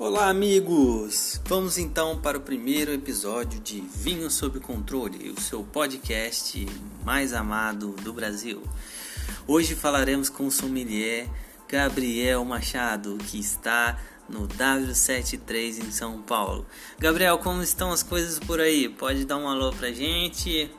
Olá, amigos! Vamos então para o primeiro episódio de Vinho Sob Controle, o seu podcast mais amado do Brasil. Hoje falaremos com o sommelier Gabriel Machado, que está no W73 em São Paulo. Gabriel, como estão as coisas por aí? Pode dar um alô pra gente?